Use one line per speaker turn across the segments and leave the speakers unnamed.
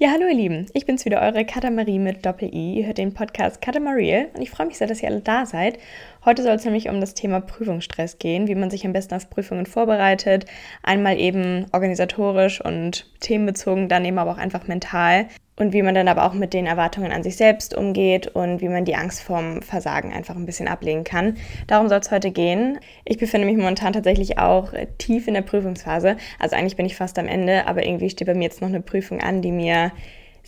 Ja, hallo ihr Lieben, ich bin's wieder, eure Katamarie mit Doppel-I. Ihr hört den Podcast Katamarie und ich freue mich sehr, dass ihr alle da seid. Heute soll es nämlich um das Thema Prüfungsstress gehen, wie man sich am besten auf Prüfungen vorbereitet. Einmal eben organisatorisch und themenbezogen, dann eben aber auch einfach mental und wie man dann aber auch mit den Erwartungen an sich selbst umgeht und wie man die Angst vorm Versagen einfach ein bisschen ablegen kann. Darum soll es heute gehen. Ich befinde mich momentan tatsächlich auch tief in der Prüfungsphase. Also eigentlich bin ich fast am Ende, aber irgendwie steht bei mir jetzt noch eine Prüfung an, die mir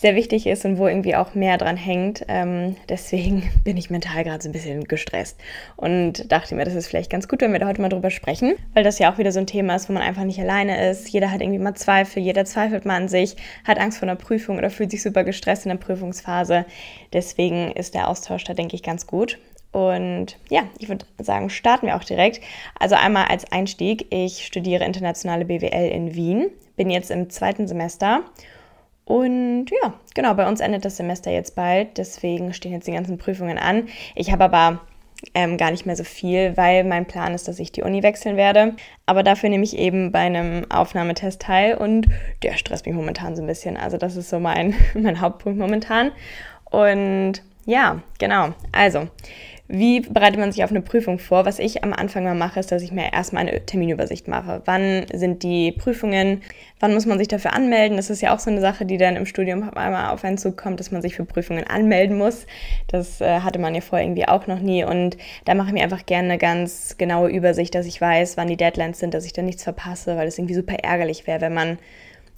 sehr wichtig ist und wo irgendwie auch mehr dran hängt. Ähm, deswegen bin ich mental gerade so ein bisschen gestresst und dachte mir, das ist vielleicht ganz gut, wenn wir da heute mal drüber sprechen, weil das ja auch wieder so ein Thema ist, wo man einfach nicht alleine ist. Jeder hat irgendwie mal Zweifel, jeder zweifelt mal an sich, hat Angst vor einer Prüfung oder fühlt sich super gestresst in der Prüfungsphase. Deswegen ist der Austausch da, denke ich, ganz gut. Und ja, ich würde sagen, starten wir auch direkt. Also einmal als Einstieg, ich studiere internationale BWL in Wien, bin jetzt im zweiten Semester und ja, genau, bei uns endet das Semester jetzt bald, deswegen stehen jetzt die ganzen Prüfungen an. Ich habe aber ähm, gar nicht mehr so viel, weil mein Plan ist, dass ich die Uni wechseln werde. Aber dafür nehme ich eben bei einem Aufnahmetest teil und der stresst mich momentan so ein bisschen. Also das ist so mein, mein Hauptpunkt momentan. Und ja, genau. Also, wie bereitet man sich auf eine Prüfung vor? Was ich am Anfang mal mache, ist, dass ich mir erstmal eine Terminübersicht mache. Wann sind die Prüfungen? Wann muss man sich dafür anmelden? Das ist ja auch so eine Sache, die dann im Studium einmal auf einen Zug kommt, dass man sich für Prüfungen anmelden muss. Das äh, hatte man ja vorher irgendwie auch noch nie. Und da mache ich mir einfach gerne eine ganz genaue Übersicht, dass ich weiß, wann die Deadlines sind, dass ich da nichts verpasse, weil es irgendwie super ärgerlich wäre, wenn man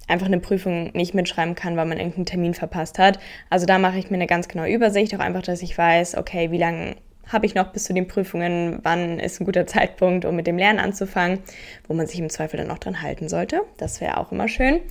einfach eine Prüfung nicht mitschreiben kann, weil man irgendeinen Termin verpasst hat. Also da mache ich mir eine ganz genaue Übersicht, auch einfach, dass ich weiß, okay, wie lange habe ich noch bis zu den Prüfungen, wann ist ein guter Zeitpunkt, um mit dem Lernen anzufangen, wo man sich im Zweifel dann auch dran halten sollte. Das wäre auch immer schön.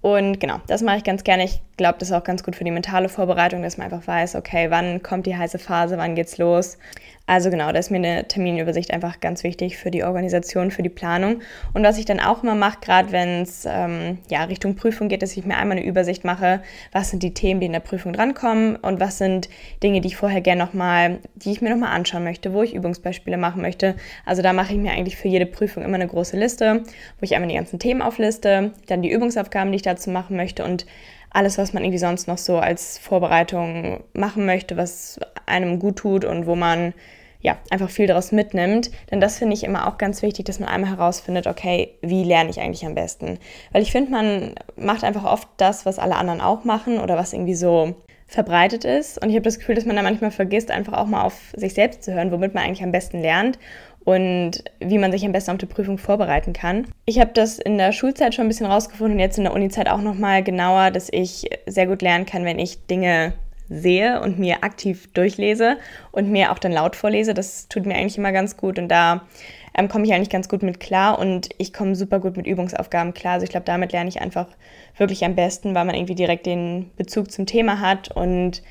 Und genau, das mache ich ganz gerne. Ich glaube, das ist auch ganz gut für die mentale Vorbereitung, dass man einfach weiß, okay, wann kommt die heiße Phase, wann geht's los. Also genau, da ist mir eine Terminübersicht einfach ganz wichtig für die Organisation, für die Planung. Und was ich dann auch immer mache, gerade wenn es ähm, ja, Richtung Prüfung geht, dass ich mir einmal eine Übersicht mache, was sind die Themen, die in der Prüfung drankommen und was sind Dinge, die ich vorher gerne nochmal, die ich mir nochmal anschauen möchte, wo ich Übungsbeispiele machen möchte. Also da mache ich mir eigentlich für jede Prüfung immer eine große Liste, wo ich einmal die ganzen Themen aufliste, dann die Übungsaufgaben, die ich dazu machen möchte und alles, was man irgendwie sonst noch so als Vorbereitung machen möchte, was einem gut tut und wo man ja, einfach viel daraus mitnimmt. Denn das finde ich immer auch ganz wichtig, dass man einmal herausfindet, okay, wie lerne ich eigentlich am besten? Weil ich finde, man macht einfach oft das, was alle anderen auch machen oder was irgendwie so verbreitet ist. Und ich habe das Gefühl, dass man da manchmal vergisst, einfach auch mal auf sich selbst zu hören, womit man eigentlich am besten lernt und wie man sich am besten auf die Prüfung vorbereiten kann. Ich habe das in der Schulzeit schon ein bisschen rausgefunden und jetzt in der Unizeit auch nochmal genauer, dass ich sehr gut lernen kann, wenn ich Dinge sehe und mir aktiv durchlese und mir auch dann laut vorlese. Das tut mir eigentlich immer ganz gut und da ähm, komme ich eigentlich ganz gut mit klar und ich komme super gut mit Übungsaufgaben klar. Also ich glaube, damit lerne ich einfach wirklich am besten, weil man irgendwie direkt den Bezug zum Thema hat und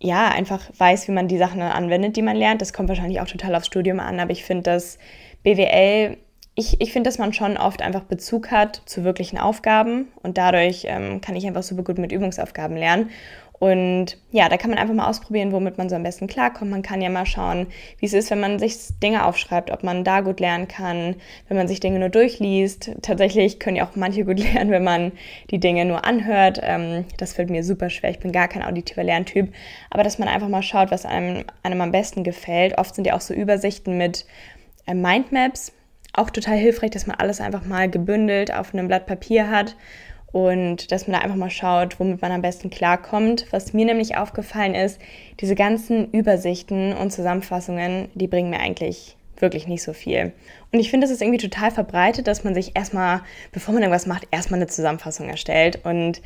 ja, einfach weiß, wie man die Sachen anwendet, die man lernt. Das kommt wahrscheinlich auch total aufs Studium an, aber ich finde, dass BWL ich, ich finde, dass man schon oft einfach Bezug hat zu wirklichen Aufgaben und dadurch ähm, kann ich einfach super gut mit Übungsaufgaben lernen. Und ja, da kann man einfach mal ausprobieren, womit man so am besten klarkommt. Man kann ja mal schauen, wie es ist, wenn man sich Dinge aufschreibt, ob man da gut lernen kann, wenn man sich Dinge nur durchliest. Tatsächlich können ja auch manche gut lernen, wenn man die Dinge nur anhört. Ähm, das fällt mir super schwer. Ich bin gar kein auditiver Lerntyp. Aber dass man einfach mal schaut, was einem, einem am besten gefällt. Oft sind ja auch so Übersichten mit äh, Mindmaps. Auch total hilfreich, dass man alles einfach mal gebündelt auf einem Blatt Papier hat und dass man da einfach mal schaut, womit man am besten klarkommt. Was mir nämlich aufgefallen ist, diese ganzen Übersichten und Zusammenfassungen, die bringen mir eigentlich wirklich nicht so viel. Und ich finde, es ist irgendwie total verbreitet, dass man sich erstmal, bevor man irgendwas macht, erstmal eine Zusammenfassung erstellt. Und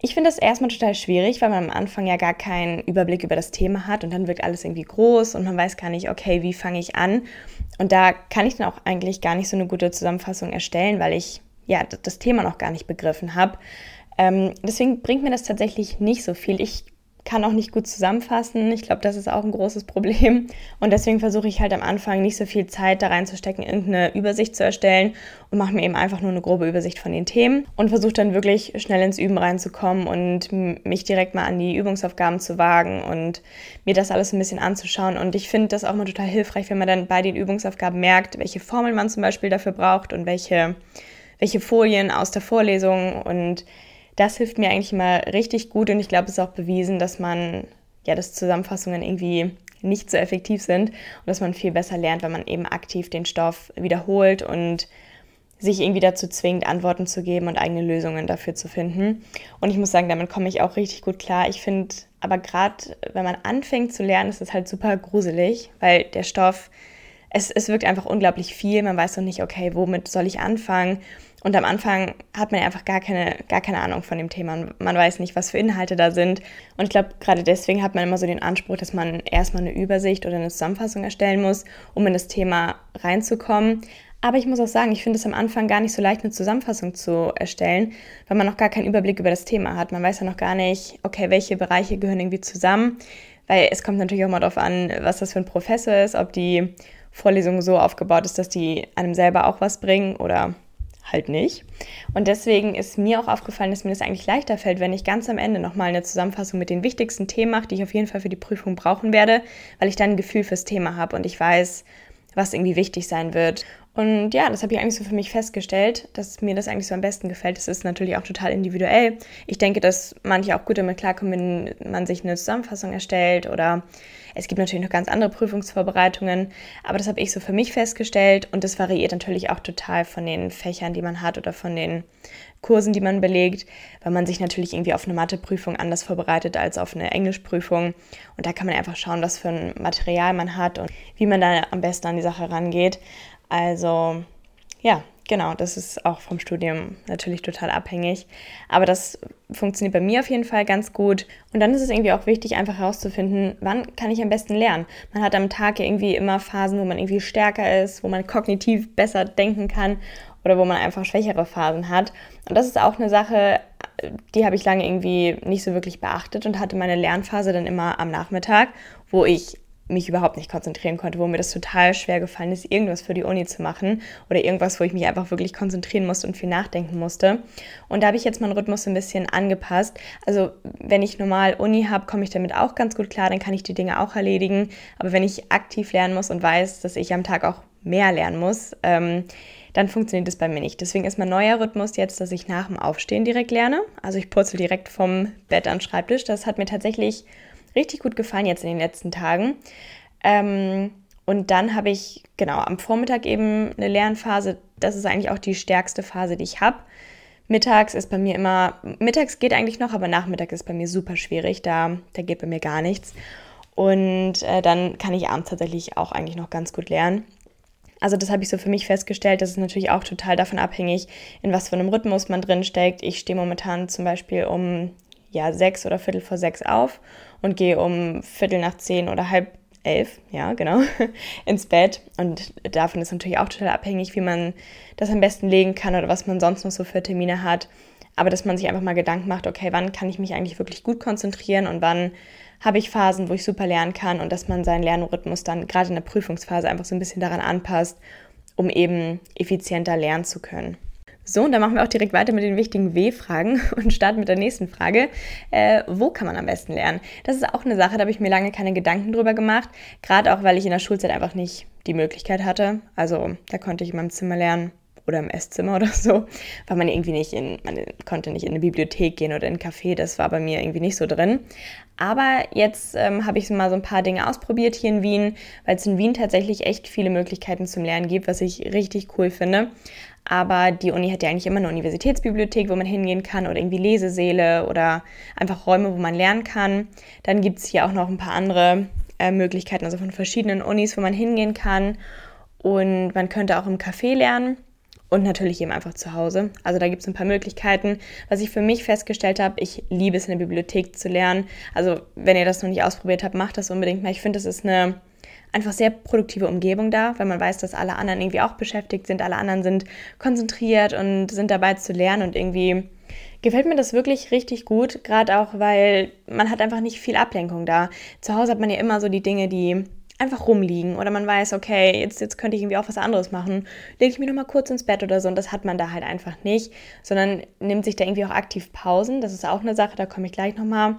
ich finde das erstmal total schwierig, weil man am Anfang ja gar keinen Überblick über das Thema hat und dann wirkt alles irgendwie groß und man weiß gar nicht, okay, wie fange ich an? Und da kann ich dann auch eigentlich gar nicht so eine gute Zusammenfassung erstellen, weil ich ja, das Thema noch gar nicht begriffen habe. Ähm, deswegen bringt mir das tatsächlich nicht so viel. Ich kann auch nicht gut zusammenfassen. Ich glaube, das ist auch ein großes Problem. Und deswegen versuche ich halt am Anfang nicht so viel Zeit da reinzustecken, irgendeine Übersicht zu erstellen und mache mir eben einfach nur eine grobe Übersicht von den Themen und versuche dann wirklich schnell ins Üben reinzukommen und mich direkt mal an die Übungsaufgaben zu wagen und mir das alles ein bisschen anzuschauen. Und ich finde das auch mal total hilfreich, wenn man dann bei den Übungsaufgaben merkt, welche Formeln man zum Beispiel dafür braucht und welche welche Folien aus der Vorlesung und Das hilft mir eigentlich immer richtig gut und ich glaube, es ist auch bewiesen, dass man, ja, dass Zusammenfassungen irgendwie nicht so effektiv sind und dass man viel besser lernt, wenn man eben aktiv den Stoff wiederholt und sich irgendwie dazu zwingt, Antworten zu geben und eigene Lösungen dafür zu finden. Und ich muss sagen, damit komme ich auch richtig gut klar. Ich finde aber gerade, wenn man anfängt zu lernen, ist es halt super gruselig, weil der Stoff, es, es wirkt einfach unglaublich viel. Man weiß noch nicht, okay, womit soll ich anfangen? Und am Anfang hat man einfach gar keine, gar keine Ahnung von dem Thema. Man weiß nicht, was für Inhalte da sind. Und ich glaube, gerade deswegen hat man immer so den Anspruch, dass man erstmal eine Übersicht oder eine Zusammenfassung erstellen muss, um in das Thema reinzukommen. Aber ich muss auch sagen, ich finde es am Anfang gar nicht so leicht, eine Zusammenfassung zu erstellen, weil man noch gar keinen Überblick über das Thema hat. Man weiß ja noch gar nicht, okay, welche Bereiche gehören irgendwie zusammen, weil es kommt natürlich auch mal darauf an, was das für ein Professor ist, ob die Vorlesung so aufgebaut ist, dass die einem selber auch was bringen oder halt nicht. Und deswegen ist mir auch aufgefallen, dass mir das eigentlich leichter fällt, wenn ich ganz am Ende nochmal eine Zusammenfassung mit den wichtigsten Themen mache, die ich auf jeden Fall für die Prüfung brauchen werde, weil ich dann ein Gefühl fürs Thema habe und ich weiß, was irgendwie wichtig sein wird. Und ja, das habe ich eigentlich so für mich festgestellt, dass mir das eigentlich so am besten gefällt. Das ist natürlich auch total individuell. Ich denke, dass manche auch gut damit klarkommen, wenn man sich eine Zusammenfassung erstellt oder es gibt natürlich noch ganz andere Prüfungsvorbereitungen, aber das habe ich so für mich festgestellt und das variiert natürlich auch total von den Fächern, die man hat oder von den Kursen, die man belegt, weil man sich natürlich irgendwie auf eine Matheprüfung anders vorbereitet als auf eine Englischprüfung. Und da kann man einfach schauen, was für ein Material man hat und wie man da am besten an die Sache rangeht. Also ja, genau, das ist auch vom Studium natürlich total abhängig. Aber das funktioniert bei mir auf jeden Fall ganz gut. Und dann ist es irgendwie auch wichtig, einfach herauszufinden, wann kann ich am besten lernen. Man hat am Tag ja irgendwie immer Phasen, wo man irgendwie stärker ist, wo man kognitiv besser denken kann oder wo man einfach schwächere Phasen hat. Und das ist auch eine Sache, die habe ich lange irgendwie nicht so wirklich beachtet und hatte meine Lernphase dann immer am Nachmittag, wo ich mich überhaupt nicht konzentrieren konnte, wo mir das total schwer gefallen ist, irgendwas für die Uni zu machen oder irgendwas, wo ich mich einfach wirklich konzentrieren musste und viel nachdenken musste. Und da habe ich jetzt meinen Rhythmus ein bisschen angepasst. Also wenn ich normal Uni habe, komme ich damit auch ganz gut klar, dann kann ich die Dinge auch erledigen. Aber wenn ich aktiv lernen muss und weiß, dass ich am Tag auch mehr lernen muss, ähm, dann funktioniert das bei mir nicht. Deswegen ist mein neuer Rhythmus jetzt, dass ich nach dem Aufstehen direkt lerne. Also ich purzel direkt vom Bett an den Schreibtisch. Das hat mir tatsächlich richtig gut gefallen jetzt in den letzten Tagen. Ähm, und dann habe ich, genau, am Vormittag eben eine Lernphase. Das ist eigentlich auch die stärkste Phase, die ich habe. Mittags ist bei mir immer, mittags geht eigentlich noch, aber Nachmittag ist bei mir super schwierig. Da, da geht bei mir gar nichts. Und äh, dann kann ich abends tatsächlich auch eigentlich noch ganz gut lernen. Also das habe ich so für mich festgestellt. Das ist natürlich auch total davon abhängig, in was für einem Rhythmus man drin steckt. Ich stehe momentan zum Beispiel um ja, sechs oder Viertel vor sechs auf und gehe um Viertel nach zehn oder halb elf, ja, genau, ins Bett. Und davon ist natürlich auch total abhängig, wie man das am besten legen kann oder was man sonst noch so für Termine hat. Aber dass man sich einfach mal Gedanken macht, okay, wann kann ich mich eigentlich wirklich gut konzentrieren und wann habe ich Phasen, wo ich super lernen kann und dass man seinen Lernrhythmus dann gerade in der Prüfungsphase einfach so ein bisschen daran anpasst, um eben effizienter lernen zu können. So, und dann machen wir auch direkt weiter mit den wichtigen W-Fragen und starten mit der nächsten Frage. Äh, wo kann man am besten lernen? Das ist auch eine Sache, da habe ich mir lange keine Gedanken drüber gemacht. Gerade auch, weil ich in der Schulzeit einfach nicht die Möglichkeit hatte. Also da konnte ich in meinem Zimmer lernen oder im Esszimmer oder so, weil man irgendwie nicht in, man konnte nicht in eine Bibliothek gehen oder in ein Café, das war bei mir irgendwie nicht so drin. Aber jetzt ähm, habe ich mal so ein paar Dinge ausprobiert hier in Wien, weil es in Wien tatsächlich echt viele Möglichkeiten zum Lernen gibt, was ich richtig cool finde. Aber die Uni hat ja eigentlich immer eine Universitätsbibliothek, wo man hingehen kann oder irgendwie Lesesäle oder einfach Räume, wo man lernen kann. Dann gibt es hier auch noch ein paar andere äh, Möglichkeiten, also von verschiedenen Unis, wo man hingehen kann. Und man könnte auch im Café lernen und natürlich eben einfach zu Hause. Also da gibt es ein paar Möglichkeiten. Was ich für mich festgestellt habe, ich liebe es in der Bibliothek zu lernen. Also wenn ihr das noch nicht ausprobiert habt, macht das unbedingt mal. Ich finde, das ist eine einfach sehr produktive Umgebung da, weil man weiß, dass alle anderen irgendwie auch beschäftigt sind, alle anderen sind konzentriert und sind dabei zu lernen und irgendwie gefällt mir das wirklich richtig gut, gerade auch, weil man hat einfach nicht viel Ablenkung da. Zu Hause hat man ja immer so die Dinge, die einfach rumliegen oder man weiß, okay, jetzt, jetzt könnte ich irgendwie auch was anderes machen, lege ich mich nochmal kurz ins Bett oder so und das hat man da halt einfach nicht, sondern nimmt sich da irgendwie auch aktiv Pausen, das ist auch eine Sache, da komme ich gleich nochmal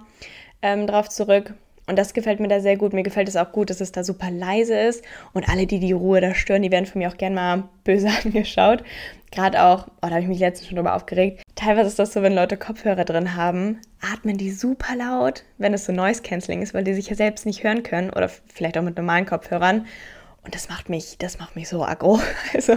ähm, drauf zurück. Und das gefällt mir da sehr gut. Mir gefällt es auch gut, dass es da super leise ist. Und alle, die die Ruhe da stören, die werden von mir auch gerne mal böse angeschaut. Gerade auch, oh, da habe ich mich letztens schon drüber aufgeregt, teilweise ist das so, wenn Leute Kopfhörer drin haben, atmen die super laut, wenn es so Noise Cancelling ist, weil die sich ja selbst nicht hören können oder vielleicht auch mit normalen Kopfhörern. Und das macht mich, das macht mich so aggro. Also,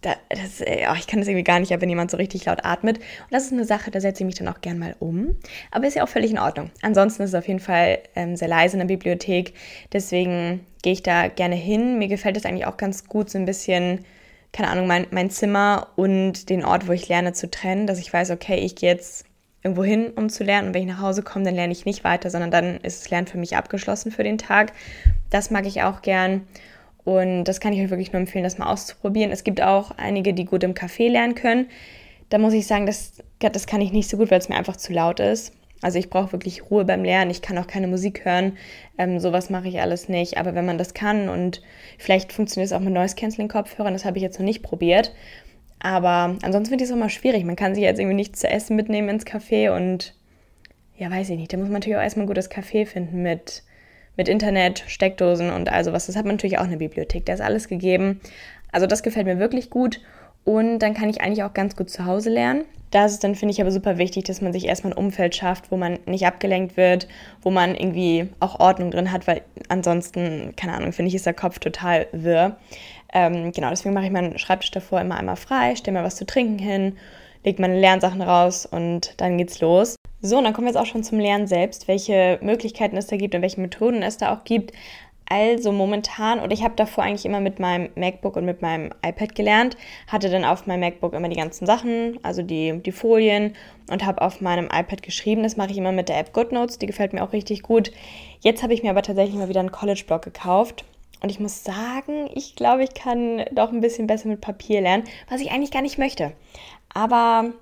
das, oh, ich kann das irgendwie gar nicht ab, wenn jemand so richtig laut atmet. Und das ist eine Sache, da setze ich mich dann auch gern mal um. Aber ist ja auch völlig in Ordnung. Ansonsten ist es auf jeden Fall ähm, sehr leise in der Bibliothek. Deswegen gehe ich da gerne hin. Mir gefällt es eigentlich auch ganz gut, so ein bisschen, keine Ahnung, mein, mein Zimmer und den Ort, wo ich lerne, zu trennen. Dass ich weiß, okay, ich gehe jetzt irgendwo hin, um zu lernen. Und wenn ich nach Hause komme, dann lerne ich nicht weiter, sondern dann ist das Lernen für mich abgeschlossen für den Tag. Das mag ich auch gern. Und das kann ich euch wirklich nur empfehlen, das mal auszuprobieren. Es gibt auch einige, die gut im Café lernen können. Da muss ich sagen, das, das kann ich nicht so gut, weil es mir einfach zu laut ist. Also ich brauche wirklich Ruhe beim Lernen. Ich kann auch keine Musik hören. Ähm, sowas mache ich alles nicht. Aber wenn man das kann und vielleicht funktioniert es auch mit Noise Cancelling Kopfhörern, das habe ich jetzt noch nicht probiert. Aber ansonsten finde ich es auch mal schwierig. Man kann sich jetzt irgendwie nichts zu essen mitnehmen ins Café und ja, weiß ich nicht. Da muss man natürlich auch erstmal ein gutes Café finden mit mit Internet, Steckdosen und all sowas. Das hat man natürlich auch eine Bibliothek, da ist alles gegeben. Also das gefällt mir wirklich gut und dann kann ich eigentlich auch ganz gut zu Hause lernen. Da ist dann, finde ich, aber super wichtig, dass man sich erstmal ein Umfeld schafft, wo man nicht abgelenkt wird, wo man irgendwie auch Ordnung drin hat, weil ansonsten, keine Ahnung, finde ich, ist der Kopf total wirr. Ähm, genau, deswegen mache ich meinen Schreibtisch davor immer einmal frei, stelle mir was zu trinken hin, lege meine Lernsachen raus und dann geht's los. So, und dann kommen wir jetzt auch schon zum Lernen selbst, welche Möglichkeiten es da gibt und welche Methoden es da auch gibt. Also momentan, oder ich habe davor eigentlich immer mit meinem MacBook und mit meinem iPad gelernt, hatte dann auf meinem MacBook immer die ganzen Sachen, also die, die Folien und habe auf meinem iPad geschrieben. Das mache ich immer mit der App GoodNotes, die gefällt mir auch richtig gut. Jetzt habe ich mir aber tatsächlich mal wieder einen College-Blog gekauft. Und ich muss sagen, ich glaube, ich kann doch ein bisschen besser mit Papier lernen, was ich eigentlich gar nicht möchte. Aber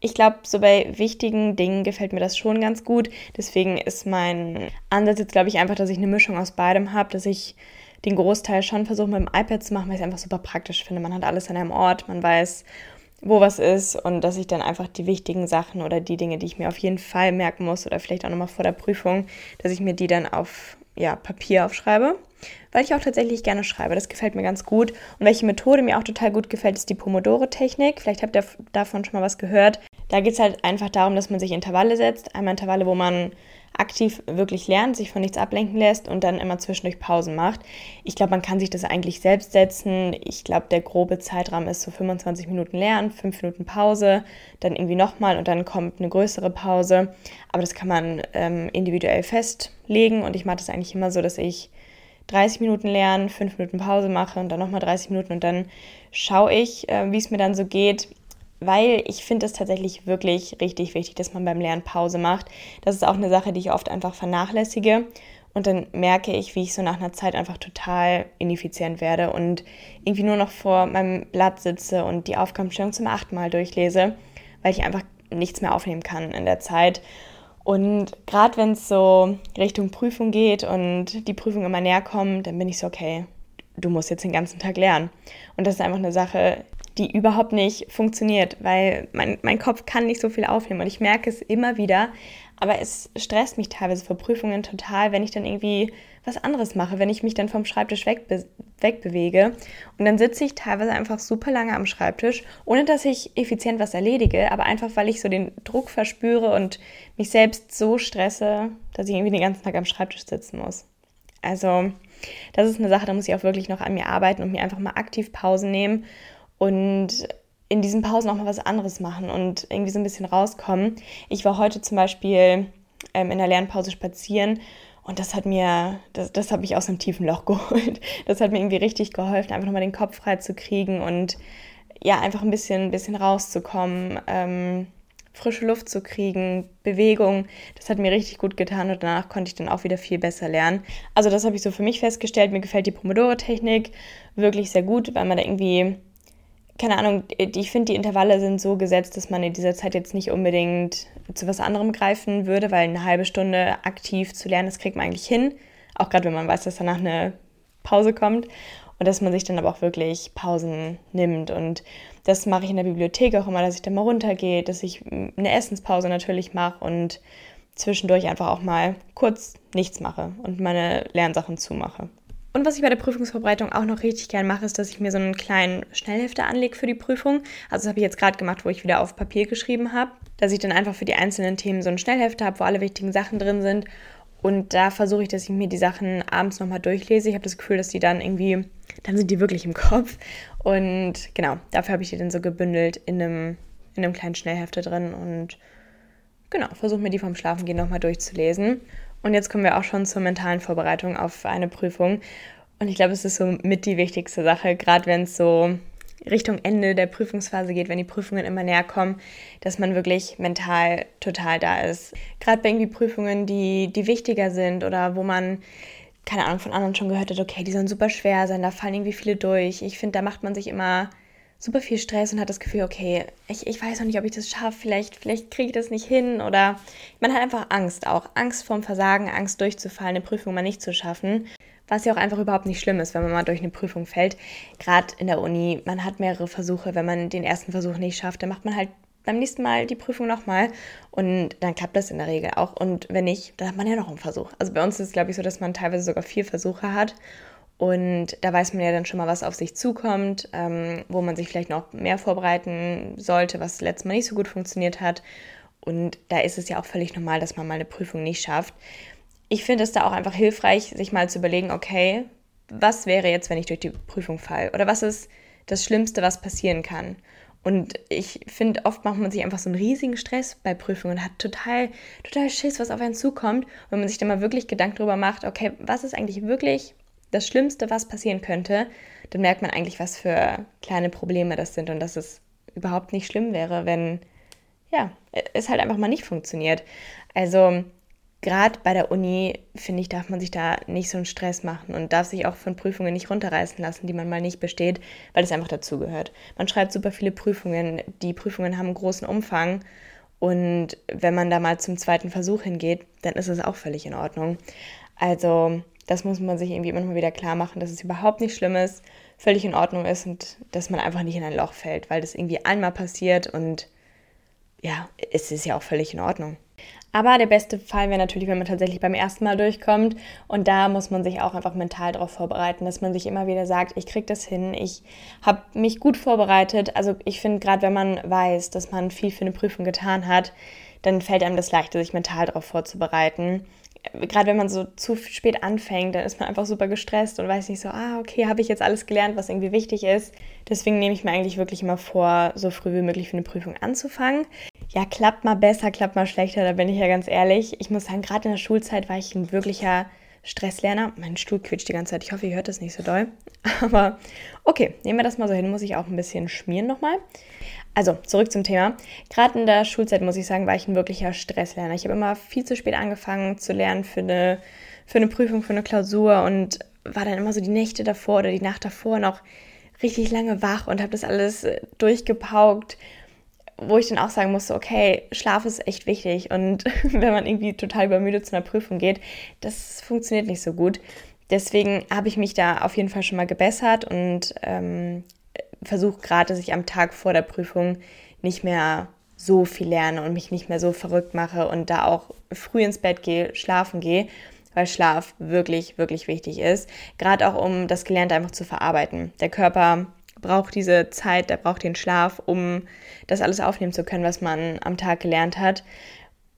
ich glaube, so bei wichtigen Dingen gefällt mir das schon ganz gut. Deswegen ist mein Ansatz jetzt, glaube ich, einfach, dass ich eine Mischung aus beidem habe, dass ich den Großteil schon versuche mit dem iPad zu machen, weil ich es einfach super praktisch finde. Man hat alles an einem Ort, man weiß, wo was ist und dass ich dann einfach die wichtigen Sachen oder die Dinge, die ich mir auf jeden Fall merken muss oder vielleicht auch nochmal vor der Prüfung, dass ich mir die dann auf ja, Papier aufschreibe, weil ich auch tatsächlich gerne schreibe. Das gefällt mir ganz gut. Und welche Methode mir auch total gut gefällt, ist die Pomodoro-Technik. Vielleicht habt ihr davon schon mal was gehört. Da geht es halt einfach darum, dass man sich Intervalle setzt. Einmal Intervalle, wo man aktiv wirklich lernt, sich von nichts ablenken lässt und dann immer zwischendurch Pausen macht. Ich glaube, man kann sich das eigentlich selbst setzen. Ich glaube, der grobe Zeitrahmen ist so 25 Minuten Lernen, 5 Minuten Pause, dann irgendwie nochmal und dann kommt eine größere Pause. Aber das kann man ähm, individuell festlegen und ich mache das eigentlich immer so, dass ich 30 Minuten lernen, 5 Minuten Pause mache und dann nochmal 30 Minuten und dann schaue ich, äh, wie es mir dann so geht weil ich finde es tatsächlich wirklich richtig wichtig, dass man beim Lernen Pause macht. Das ist auch eine Sache, die ich oft einfach vernachlässige. Und dann merke ich, wie ich so nach einer Zeit einfach total ineffizient werde und irgendwie nur noch vor meinem Blatt sitze und die Aufgabenstellung zum achten Mal durchlese, weil ich einfach nichts mehr aufnehmen kann in der Zeit. Und gerade wenn es so Richtung Prüfung geht und die Prüfung immer näher kommt, dann bin ich so, okay, du musst jetzt den ganzen Tag lernen. Und das ist einfach eine Sache, die überhaupt nicht funktioniert, weil mein, mein Kopf kann nicht so viel aufnehmen und ich merke es immer wieder, aber es stresst mich teilweise vor Prüfungen total, wenn ich dann irgendwie was anderes mache, wenn ich mich dann vom Schreibtisch wegbe wegbewege. Und dann sitze ich teilweise einfach super lange am Schreibtisch, ohne dass ich effizient was erledige, aber einfach, weil ich so den Druck verspüre und mich selbst so stresse, dass ich irgendwie den ganzen Tag am Schreibtisch sitzen muss. Also, das ist eine Sache, da muss ich auch wirklich noch an mir arbeiten und mir einfach mal aktiv Pausen nehmen und in diesen Pausen auch mal was anderes machen und irgendwie so ein bisschen rauskommen. Ich war heute zum Beispiel ähm, in der Lernpause spazieren und das hat mir, das, das hat mich aus einem tiefen Loch geholt. Das hat mir irgendwie richtig geholfen, einfach nochmal den Kopf frei zu kriegen und ja, einfach ein bisschen, bisschen rauszukommen, ähm, frische Luft zu kriegen, Bewegung. Das hat mir richtig gut getan und danach konnte ich dann auch wieder viel besser lernen. Also das habe ich so für mich festgestellt. Mir gefällt die Pomodoro-Technik wirklich sehr gut, weil man da irgendwie keine Ahnung, ich finde, die Intervalle sind so gesetzt, dass man in dieser Zeit jetzt nicht unbedingt zu was anderem greifen würde, weil eine halbe Stunde aktiv zu lernen, das kriegt man eigentlich hin. Auch gerade wenn man weiß, dass danach eine Pause kommt. Und dass man sich dann aber auch wirklich Pausen nimmt. Und das mache ich in der Bibliothek auch immer, dass ich dann mal runtergehe, dass ich eine Essenspause natürlich mache und zwischendurch einfach auch mal kurz nichts mache und meine Lernsachen zumache. Und was ich bei der Prüfungsvorbereitung auch noch richtig gern mache, ist, dass ich mir so einen kleinen Schnellhefter anlege für die Prüfung. Also das habe ich jetzt gerade gemacht, wo ich wieder auf Papier geschrieben habe. Dass ich dann einfach für die einzelnen Themen so einen Schnellhefter habe, wo alle wichtigen Sachen drin sind. Und da versuche ich, dass ich mir die Sachen abends nochmal durchlese. Ich habe das Gefühl, dass die dann irgendwie, dann sind die wirklich im Kopf. Und genau, dafür habe ich die dann so gebündelt in einem, in einem kleinen Schnellhefter drin. Und genau, versuche mir die vom Schlafengehen nochmal durchzulesen. Und jetzt kommen wir auch schon zur mentalen Vorbereitung auf eine Prüfung. Und ich glaube, es ist so mit die wichtigste Sache, gerade wenn es so Richtung Ende der Prüfungsphase geht, wenn die Prüfungen immer näher kommen, dass man wirklich mental total da ist. Gerade bei irgendwie Prüfungen, die, die wichtiger sind oder wo man, keine Ahnung, von anderen schon gehört hat, okay, die sollen super schwer sein, da fallen irgendwie viele durch. Ich finde, da macht man sich immer super viel Stress und hat das Gefühl, okay, ich, ich weiß noch nicht, ob ich das schaffe, vielleicht, vielleicht kriege ich das nicht hin oder man hat einfach Angst auch. Angst vorm Versagen, Angst durchzufallen, eine Prüfung mal nicht zu schaffen. Was ja auch einfach überhaupt nicht schlimm ist, wenn man mal durch eine Prüfung fällt. Gerade in der Uni, man hat mehrere Versuche. Wenn man den ersten Versuch nicht schafft, dann macht man halt beim nächsten Mal die Prüfung nochmal und dann klappt das in der Regel auch. Und wenn nicht, dann hat man ja noch einen Versuch. Also bei uns ist es, glaube ich, so, dass man teilweise sogar vier Versuche hat und da weiß man ja dann schon mal, was auf sich zukommt, ähm, wo man sich vielleicht noch mehr vorbereiten sollte, was letztes Mal nicht so gut funktioniert hat. Und da ist es ja auch völlig normal, dass man mal eine Prüfung nicht schafft. Ich finde es da auch einfach hilfreich, sich mal zu überlegen, okay, was wäre jetzt, wenn ich durch die Prüfung falle? Oder was ist das Schlimmste, was passieren kann? Und ich finde, oft macht man sich einfach so einen riesigen Stress bei Prüfungen, hat total, total Schiss, was auf einen zukommt. Und wenn man sich dann mal wirklich Gedanken darüber macht, okay, was ist eigentlich wirklich das Schlimmste, was passieren könnte, dann merkt man eigentlich, was für kleine Probleme das sind und dass es überhaupt nicht schlimm wäre, wenn ja, es halt einfach mal nicht funktioniert. Also gerade bei der Uni, finde ich, darf man sich da nicht so einen Stress machen und darf sich auch von Prüfungen nicht runterreißen lassen, die man mal nicht besteht, weil es einfach dazugehört. Man schreibt super viele Prüfungen, die Prüfungen haben einen großen Umfang und wenn man da mal zum zweiten Versuch hingeht, dann ist es auch völlig in Ordnung. Also das muss man sich irgendwie immer mal wieder klar machen, dass es überhaupt nicht schlimm ist, völlig in Ordnung ist und dass man einfach nicht in ein Loch fällt, weil das irgendwie einmal passiert und ja, es ist ja auch völlig in Ordnung. Aber der beste Fall wäre natürlich, wenn man tatsächlich beim ersten Mal durchkommt. Und da muss man sich auch einfach mental darauf vorbereiten, dass man sich immer wieder sagt, ich kriege das hin, ich habe mich gut vorbereitet. Also ich finde, gerade wenn man weiß, dass man viel für eine Prüfung getan hat, dann fällt einem das leichter, sich mental darauf vorzubereiten gerade wenn man so zu spät anfängt, dann ist man einfach super gestresst und weiß nicht so, ah, okay, habe ich jetzt alles gelernt, was irgendwie wichtig ist. Deswegen nehme ich mir eigentlich wirklich immer vor, so früh wie möglich für eine Prüfung anzufangen. Ja, klappt mal besser, klappt mal schlechter, da bin ich ja ganz ehrlich. Ich muss sagen, gerade in der Schulzeit war ich ein wirklicher Stresslerner. Mein Stuhl quietscht die ganze Zeit. Ich hoffe, ihr hört das nicht so doll. Aber okay, nehmen wir das mal so hin. Muss ich auch ein bisschen schmieren nochmal. Also, zurück zum Thema. Gerade in der Schulzeit, muss ich sagen, war ich ein wirklicher Stresslerner. Ich habe immer viel zu spät angefangen zu lernen für eine, für eine Prüfung, für eine Klausur und war dann immer so die Nächte davor oder die Nacht davor noch richtig lange wach und habe das alles äh, durchgepaukt, wo ich dann auch sagen musste, okay, Schlaf ist echt wichtig und wenn man irgendwie total übermüdet zu einer Prüfung geht, das funktioniert nicht so gut. Deswegen habe ich mich da auf jeden Fall schon mal gebessert und ähm, versuche gerade, dass ich am Tag vor der Prüfung nicht mehr so viel lerne und mich nicht mehr so verrückt mache und da auch früh ins Bett gehe, schlafen gehe, weil Schlaf wirklich, wirklich wichtig ist. Gerade auch, um das Gelernte einfach zu verarbeiten. Der Körper braucht diese Zeit, der braucht den Schlaf, um das alles aufnehmen zu können, was man am Tag gelernt hat.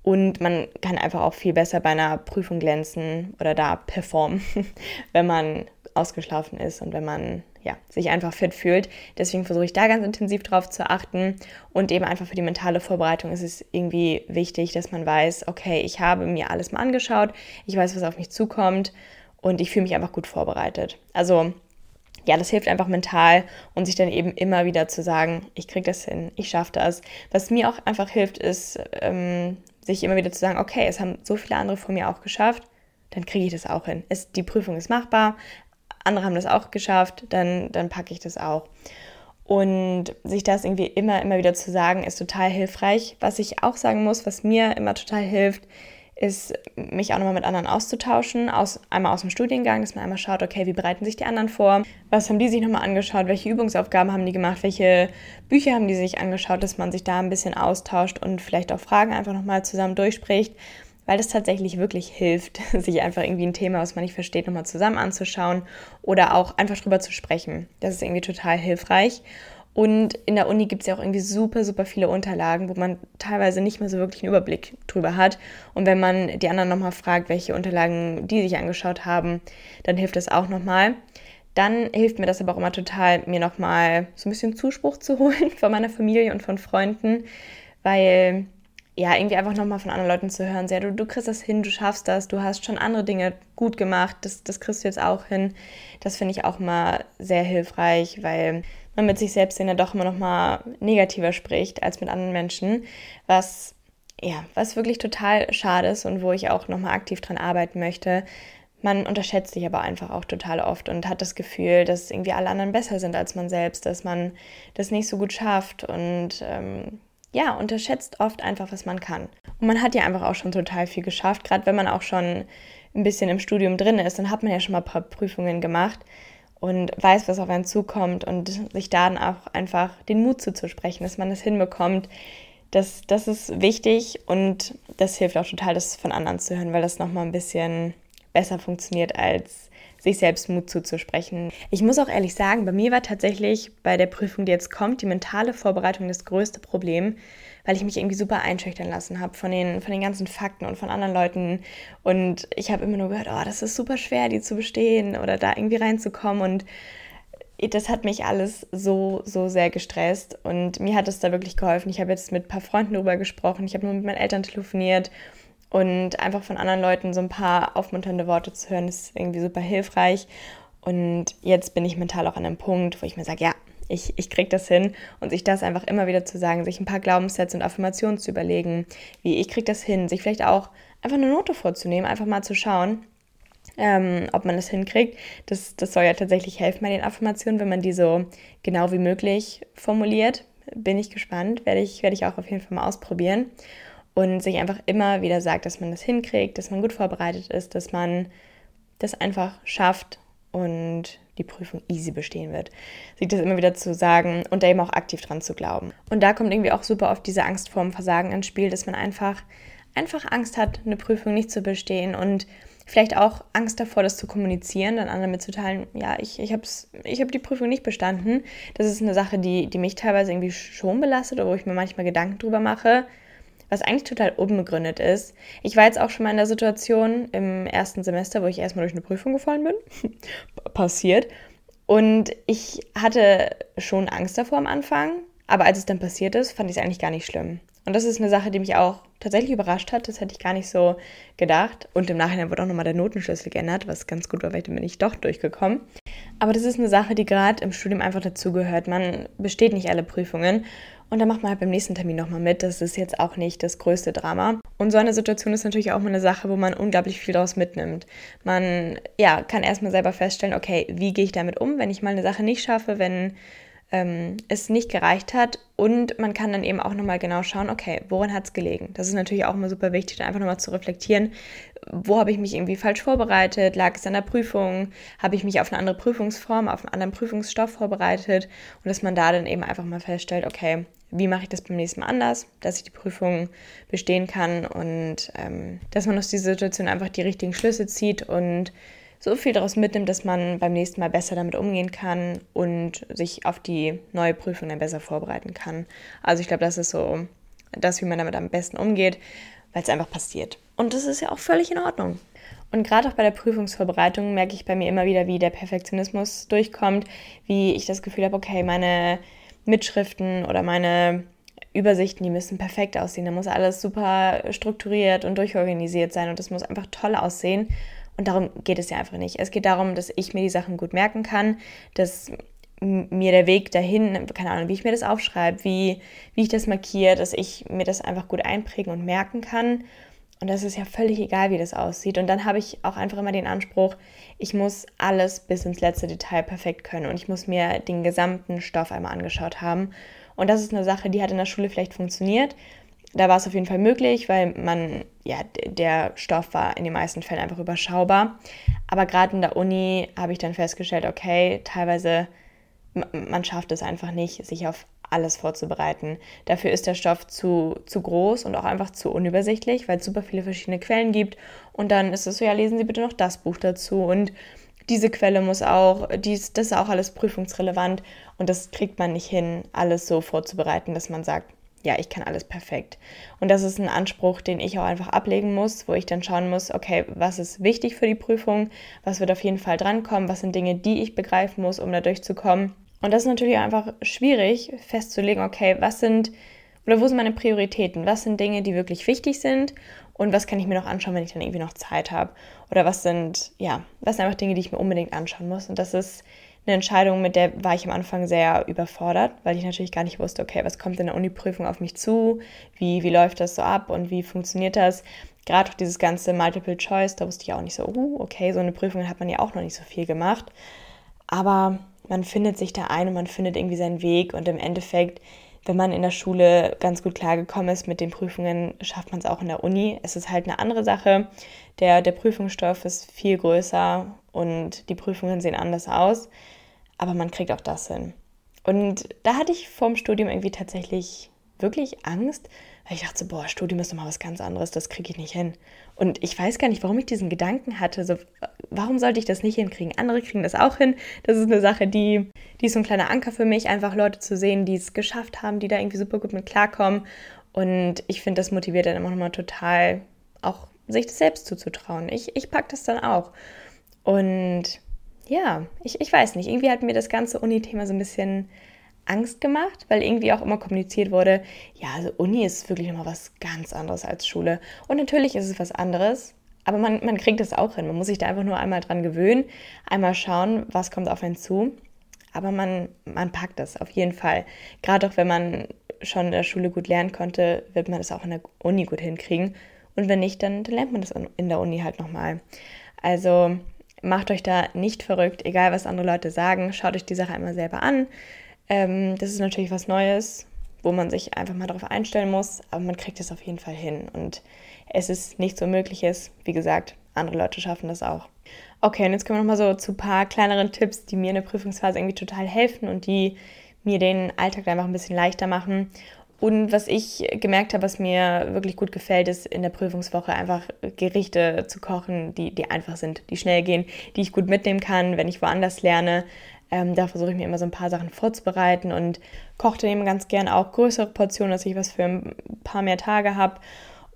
Und man kann einfach auch viel besser bei einer Prüfung glänzen oder da performen, wenn man ausgeschlafen ist und wenn man ja, sich einfach fit fühlt. Deswegen versuche ich da ganz intensiv drauf zu achten und eben einfach für die mentale Vorbereitung ist es irgendwie wichtig, dass man weiß, okay, ich habe mir alles mal angeschaut, ich weiß, was auf mich zukommt und ich fühle mich einfach gut vorbereitet. Also ja, das hilft einfach mental und sich dann eben immer wieder zu sagen, ich kriege das hin, ich schaffe das. Was mir auch einfach hilft, ist, ähm, sich immer wieder zu sagen, okay, es haben so viele andere vor mir auch geschafft, dann kriege ich das auch hin. Es, die Prüfung ist machbar, andere haben das auch geschafft, dann, dann packe ich das auch. Und sich das irgendwie immer, immer wieder zu sagen, ist total hilfreich. Was ich auch sagen muss, was mir immer total hilft, ist, mich auch nochmal mit anderen auszutauschen. Aus, einmal aus dem Studiengang, dass man einmal schaut, okay, wie bereiten sich die anderen vor? Was haben die sich nochmal angeschaut? Welche Übungsaufgaben haben die gemacht? Welche Bücher haben die sich angeschaut? Dass man sich da ein bisschen austauscht und vielleicht auch Fragen einfach nochmal zusammen durchspricht weil das tatsächlich wirklich hilft, sich einfach irgendwie ein Thema, was man nicht versteht, nochmal zusammen anzuschauen oder auch einfach drüber zu sprechen. Das ist irgendwie total hilfreich. Und in der Uni gibt es ja auch irgendwie super, super viele Unterlagen, wo man teilweise nicht mehr so wirklich einen Überblick drüber hat. Und wenn man die anderen nochmal fragt, welche Unterlagen die sich angeschaut haben, dann hilft das auch nochmal. Dann hilft mir das aber auch immer total, mir nochmal so ein bisschen Zuspruch zu holen von meiner Familie und von Freunden, weil ja, irgendwie einfach nochmal von anderen Leuten zu hören, sehr, du, du kriegst das hin, du schaffst das, du hast schon andere Dinge gut gemacht, das, das kriegst du jetzt auch hin. Das finde ich auch mal sehr hilfreich, weil man mit sich selbst ja doch immer noch mal negativer spricht als mit anderen Menschen, was ja, was wirklich total schade ist und wo ich auch noch mal aktiv dran arbeiten möchte. Man unterschätzt sich aber einfach auch total oft und hat das Gefühl, dass irgendwie alle anderen besser sind als man selbst, dass man das nicht so gut schafft und ähm, ja, unterschätzt oft einfach, was man kann. Und man hat ja einfach auch schon total viel geschafft, gerade wenn man auch schon ein bisschen im Studium drin ist, dann hat man ja schon mal ein paar Prüfungen gemacht und weiß, was auf einen zukommt und sich dann auch einfach den Mut zuzusprechen, dass man das hinbekommt. Das, das ist wichtig und das hilft auch total, das von anderen zu hören, weil das nochmal ein bisschen besser funktioniert, als sich selbst Mut zuzusprechen. Ich muss auch ehrlich sagen, bei mir war tatsächlich bei der Prüfung, die jetzt kommt, die mentale Vorbereitung das größte Problem, weil ich mich irgendwie super einschüchtern lassen habe von den, von den ganzen Fakten und von anderen Leuten. Und ich habe immer nur gehört, oh, das ist super schwer, die zu bestehen oder da irgendwie reinzukommen. Und das hat mich alles so, so sehr gestresst. Und mir hat es da wirklich geholfen. Ich habe jetzt mit ein paar Freunden darüber gesprochen. Ich habe nur mit meinen Eltern telefoniert. Und einfach von anderen Leuten so ein paar aufmunternde Worte zu hören, ist irgendwie super hilfreich. Und jetzt bin ich mental auch an einem Punkt, wo ich mir sage, ja, ich, ich kriege das hin und sich das einfach immer wieder zu sagen, sich ein paar Glaubenssätze und Affirmationen zu überlegen, wie ich kriege das hin, sich vielleicht auch einfach eine Note vorzunehmen, einfach mal zu schauen, ähm, ob man das hinkriegt. Das, das soll ja tatsächlich helfen bei den Affirmationen, wenn man die so genau wie möglich formuliert. Bin ich gespannt, werde ich, werde ich auch auf jeden Fall mal ausprobieren. Und sich einfach immer wieder sagt, dass man das hinkriegt, dass man gut vorbereitet ist, dass man das einfach schafft und die Prüfung easy bestehen wird. Sich das immer wieder zu sagen und da eben auch aktiv dran zu glauben. Und da kommt irgendwie auch super oft diese Angst vorm Versagen ins Spiel, dass man einfach, einfach Angst hat, eine Prüfung nicht zu bestehen und vielleicht auch Angst davor, das zu kommunizieren, dann anderen mitzuteilen, ja, ich, ich habe ich hab die Prüfung nicht bestanden. Das ist eine Sache, die, die mich teilweise irgendwie schon belastet oder wo ich mir manchmal Gedanken drüber mache was eigentlich total unbegründet ist. Ich war jetzt auch schon mal in der Situation im ersten Semester, wo ich erstmal durch eine Prüfung gefallen bin. Passiert. Und ich hatte schon Angst davor am Anfang, aber als es dann passiert ist, fand ich es eigentlich gar nicht schlimm. Und das ist eine Sache, die mich auch tatsächlich überrascht hat. Das hätte ich gar nicht so gedacht. Und im Nachhinein wurde auch nochmal der Notenschlüssel geändert, was ganz gut war, weil dann bin ich doch durchgekommen. Aber das ist eine Sache, die gerade im Studium einfach dazugehört. Man besteht nicht alle Prüfungen. Und dann macht man halt beim nächsten Termin nochmal mit. Das ist jetzt auch nicht das größte Drama. Und so eine Situation ist natürlich auch mal eine Sache, wo man unglaublich viel daraus mitnimmt. Man ja, kann erstmal selber feststellen, okay, wie gehe ich damit um, wenn ich mal eine Sache nicht schaffe, wenn ähm, es nicht gereicht hat. Und man kann dann eben auch nochmal genau schauen, okay, woran hat es gelegen? Das ist natürlich auch immer super wichtig, einfach nochmal zu reflektieren, wo habe ich mich irgendwie falsch vorbereitet? Lag es an der Prüfung? Habe ich mich auf eine andere Prüfungsform, auf einen anderen Prüfungsstoff vorbereitet? Und dass man da dann eben einfach mal feststellt, okay, wie mache ich das beim nächsten Mal anders, dass ich die Prüfung bestehen kann und ähm, dass man aus dieser Situation einfach die richtigen Schlüsse zieht und so viel daraus mitnimmt, dass man beim nächsten Mal besser damit umgehen kann und sich auf die neue Prüfung dann besser vorbereiten kann. Also ich glaube, das ist so das, wie man damit am besten umgeht, weil es einfach passiert. Und das ist ja auch völlig in Ordnung. Und gerade auch bei der Prüfungsvorbereitung merke ich bei mir immer wieder, wie der Perfektionismus durchkommt, wie ich das Gefühl habe, okay, meine Mitschriften oder meine Übersichten, die müssen perfekt aussehen. Da muss alles super strukturiert und durchorganisiert sein und das muss einfach toll aussehen. Und darum geht es ja einfach nicht. Es geht darum, dass ich mir die Sachen gut merken kann, dass mir der Weg dahin, keine Ahnung, wie ich mir das aufschreibe, wie, wie ich das markiere, dass ich mir das einfach gut einprägen und merken kann. Und das ist ja völlig egal, wie das aussieht. Und dann habe ich auch einfach immer den Anspruch, ich muss alles bis ins letzte Detail perfekt können und ich muss mir den gesamten Stoff einmal angeschaut haben. Und das ist eine Sache, die hat in der Schule vielleicht funktioniert, da war es auf jeden Fall möglich, weil man, ja, der Stoff war in den meisten Fällen einfach überschaubar. Aber gerade in der Uni habe ich dann festgestellt, okay, teilweise, man schafft es einfach nicht, sich auf alles vorzubereiten. Dafür ist der Stoff zu, zu groß und auch einfach zu unübersichtlich, weil es super viele verschiedene Quellen gibt. Und dann ist es so, ja, lesen Sie bitte noch das Buch dazu. Und diese Quelle muss auch, dies, das ist auch alles prüfungsrelevant. Und das kriegt man nicht hin, alles so vorzubereiten, dass man sagt, ja, ich kann alles perfekt. Und das ist ein Anspruch, den ich auch einfach ablegen muss, wo ich dann schauen muss, okay, was ist wichtig für die Prüfung, was wird auf jeden Fall drankommen, was sind Dinge, die ich begreifen muss, um da durchzukommen und das ist natürlich einfach schwierig festzulegen, okay, was sind oder wo sind meine Prioritäten? Was sind Dinge, die wirklich wichtig sind und was kann ich mir noch anschauen, wenn ich dann irgendwie noch Zeit habe? Oder was sind, ja, was sind einfach Dinge, die ich mir unbedingt anschauen muss? Und das ist eine Entscheidung, mit der war ich am Anfang sehr überfordert, weil ich natürlich gar nicht wusste, okay, was kommt in der Uni-Prüfung auf mich zu? Wie, wie läuft das so ab und wie funktioniert das? Gerade auch dieses ganze Multiple Choice, da wusste ich auch nicht so, uh, okay, so eine Prüfung hat man ja auch noch nicht so viel gemacht. Aber man findet sich da ein und man findet irgendwie seinen Weg und im Endeffekt, wenn man in der Schule ganz gut klargekommen ist mit den Prüfungen, schafft man es auch in der Uni. Es ist halt eine andere Sache. Der, der Prüfungsstoff ist viel größer und die Prüfungen sehen anders aus, aber man kriegt auch das hin. Und da hatte ich vorm Studium irgendwie tatsächlich wirklich Angst, ich dachte so, boah, Studium ist nochmal was ganz anderes, das kriege ich nicht hin. Und ich weiß gar nicht, warum ich diesen Gedanken hatte, so, warum sollte ich das nicht hinkriegen? Andere kriegen das auch hin. Das ist eine Sache, die, die ist so ein kleiner Anker für mich, einfach Leute zu sehen, die es geschafft haben, die da irgendwie super gut mit klarkommen. Und ich finde, das motiviert dann immer nochmal total, auch sich das selbst zuzutrauen. Ich, ich packe das dann auch. Und ja, ich, ich weiß nicht, irgendwie hat mir das ganze Uni-Thema so ein bisschen Angst gemacht, weil irgendwie auch immer kommuniziert wurde, ja, also Uni ist wirklich immer was ganz anderes als Schule. Und natürlich ist es was anderes, aber man, man kriegt es auch hin. Man muss sich da einfach nur einmal dran gewöhnen, einmal schauen, was kommt auf einen zu. Aber man, man packt das auf jeden Fall. Gerade auch wenn man schon in der Schule gut lernen konnte, wird man das auch in der Uni gut hinkriegen. Und wenn nicht, dann, dann lernt man das in der Uni halt nochmal. Also macht euch da nicht verrückt, egal was andere Leute sagen. Schaut euch die Sache einmal selber an. Ähm, das ist natürlich was Neues, wo man sich einfach mal darauf einstellen muss, aber man kriegt es auf jeden Fall hin. Und es ist nichts Unmögliches. Wie gesagt, andere Leute schaffen das auch. Okay, und jetzt kommen wir nochmal so zu ein paar kleineren Tipps, die mir in der Prüfungsphase irgendwie total helfen und die mir den Alltag einfach ein bisschen leichter machen. Und was ich gemerkt habe, was mir wirklich gut gefällt, ist in der Prüfungswoche einfach Gerichte zu kochen, die, die einfach sind, die schnell gehen, die ich gut mitnehmen kann, wenn ich woanders lerne. Ähm, da versuche ich mir immer so ein paar Sachen vorzubereiten und koche dann eben ganz gern auch größere Portionen, dass ich was für ein paar mehr Tage habe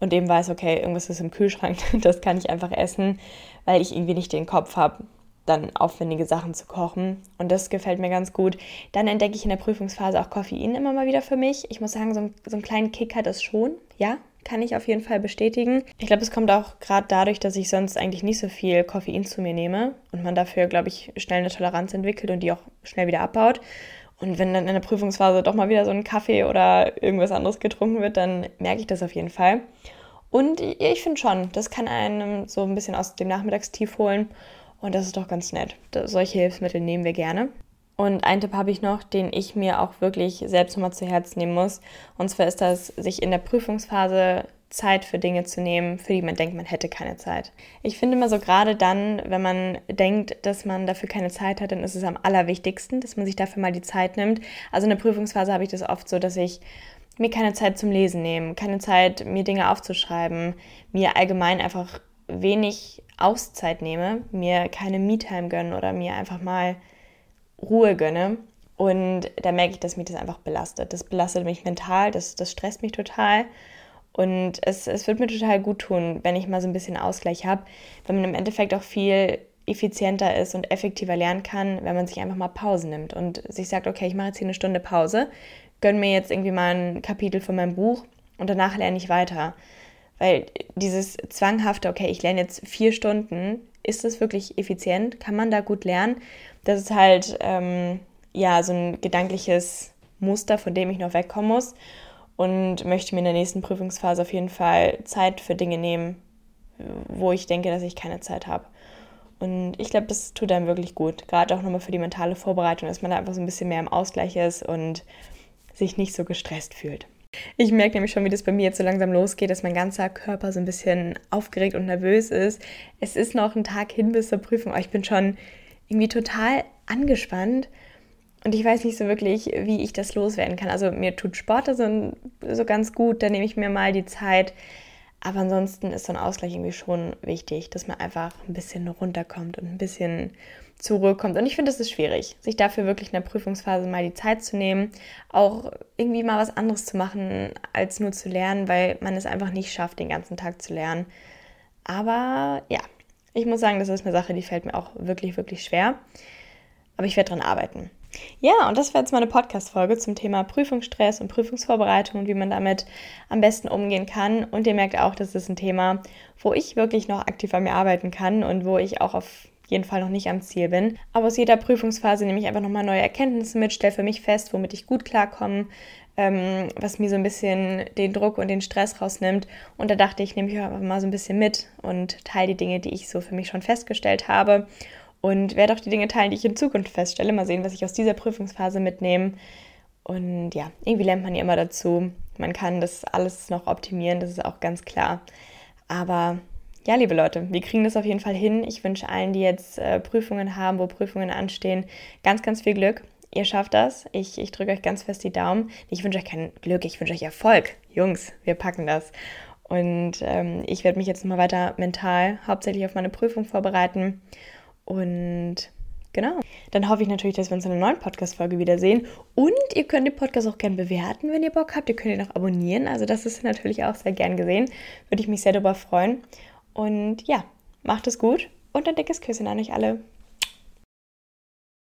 und eben weiß, okay, irgendwas ist im Kühlschrank, das kann ich einfach essen, weil ich irgendwie nicht den Kopf habe, dann aufwendige Sachen zu kochen. Und das gefällt mir ganz gut. Dann entdecke ich in der Prüfungsphase auch Koffein immer mal wieder für mich. Ich muss sagen, so, ein, so einen kleinen Kick hat es schon. Ja, kann ich auf jeden Fall bestätigen. Ich glaube, es kommt auch gerade dadurch, dass ich sonst eigentlich nicht so viel Koffein zu mir nehme und man dafür, glaube ich, schnell eine Toleranz entwickelt und die auch schnell wieder abbaut. Und wenn dann in der Prüfungsphase doch mal wieder so ein Kaffee oder irgendwas anderes getrunken wird, dann merke ich das auf jeden Fall. Und ich finde schon, das kann einem so ein bisschen aus dem Nachmittagstief holen. Und das ist doch ganz nett. solche Hilfsmittel nehmen wir gerne. Und einen Tipp habe ich noch, den ich mir auch wirklich selbst nochmal zu Herzen nehmen muss. Und zwar ist das, sich in der Prüfungsphase Zeit für Dinge zu nehmen, für die man denkt, man hätte keine Zeit. Ich finde immer so gerade dann, wenn man denkt, dass man dafür keine Zeit hat, dann ist es am allerwichtigsten, dass man sich dafür mal die Zeit nimmt. Also in der Prüfungsphase habe ich das oft so, dass ich mir keine Zeit zum Lesen nehme, keine Zeit, mir Dinge aufzuschreiben, mir allgemein einfach wenig Auszeit nehme, mir keine Me-Time gönne oder mir einfach mal Ruhe gönne. Und da merke ich, dass mich das einfach belastet. Das belastet mich mental, das, das stresst mich total. Und es, es wird mir total gut tun, wenn ich mal so ein bisschen Ausgleich habe, wenn man im Endeffekt auch viel effizienter ist und effektiver lernen kann, wenn man sich einfach mal Pause nimmt und sich sagt, okay, ich mache jetzt hier eine Stunde Pause, gönne mir jetzt irgendwie mal ein Kapitel von meinem Buch und danach lerne ich weiter. Weil dieses zwanghafte, okay, ich lerne jetzt vier Stunden, ist das wirklich effizient? Kann man da gut lernen? Das ist halt ähm, ja so ein gedankliches Muster, von dem ich noch wegkommen muss und möchte mir in der nächsten Prüfungsphase auf jeden Fall Zeit für Dinge nehmen, wo ich denke, dass ich keine Zeit habe. Und ich glaube, das tut einem wirklich gut. Gerade auch nochmal für die mentale Vorbereitung, dass man da einfach so ein bisschen mehr im Ausgleich ist und sich nicht so gestresst fühlt. Ich merke nämlich schon, wie das bei mir jetzt so langsam losgeht, dass mein ganzer Körper so ein bisschen aufgeregt und nervös ist. Es ist noch ein Tag hin bis zur Prüfung, aber ich bin schon irgendwie total angespannt. Und ich weiß nicht so wirklich, wie ich das loswerden kann. Also mir tut Sport so, so ganz gut, da nehme ich mir mal die Zeit. Aber ansonsten ist so ein Ausgleich irgendwie schon wichtig, dass man einfach ein bisschen runterkommt und ein bisschen zurückkommt. Und ich finde, es ist schwierig, sich dafür wirklich in der Prüfungsphase mal die Zeit zu nehmen, auch irgendwie mal was anderes zu machen, als nur zu lernen, weil man es einfach nicht schafft, den ganzen Tag zu lernen. Aber ja, ich muss sagen, das ist eine Sache, die fällt mir auch wirklich, wirklich schwer. Aber ich werde daran arbeiten. Ja, und das war jetzt meine Podcast-Folge zum Thema Prüfungsstress und Prüfungsvorbereitung und wie man damit am besten umgehen kann. Und ihr merkt auch, das ist ein Thema, wo ich wirklich noch aktiv an mir arbeiten kann und wo ich auch auf jeden Fall noch nicht am Ziel bin. Aber aus jeder Prüfungsphase nehme ich einfach nochmal neue Erkenntnisse mit, stelle für mich fest, womit ich gut klarkomme, ähm, was mir so ein bisschen den Druck und den Stress rausnimmt. Und da dachte ich, nehme ich einfach mal so ein bisschen mit und teile die Dinge, die ich so für mich schon festgestellt habe und werde auch die Dinge teilen, die ich in Zukunft feststelle. Mal sehen, was ich aus dieser Prüfungsphase mitnehme. Und ja, irgendwie lernt man ja immer dazu. Man kann das alles noch optimieren, das ist auch ganz klar. Aber ja, liebe Leute, wir kriegen das auf jeden Fall hin. Ich wünsche allen, die jetzt äh, Prüfungen haben, wo Prüfungen anstehen, ganz, ganz viel Glück. Ihr schafft das. Ich, ich drücke euch ganz fest die Daumen. Ich wünsche euch kein Glück, ich wünsche euch Erfolg. Jungs, wir packen das. Und ähm, ich werde mich jetzt mal weiter mental hauptsächlich auf meine Prüfung vorbereiten und genau. Dann hoffe ich natürlich, dass wir uns in einer neuen Podcast-Folge wiedersehen. Und ihr könnt den Podcast auch gerne bewerten, wenn ihr Bock habt. Ihr könnt ihn auch abonnieren. Also das ist natürlich auch sehr gern gesehen. Würde ich mich sehr darüber freuen. Und ja, macht es gut und ein dickes Küsschen an euch alle.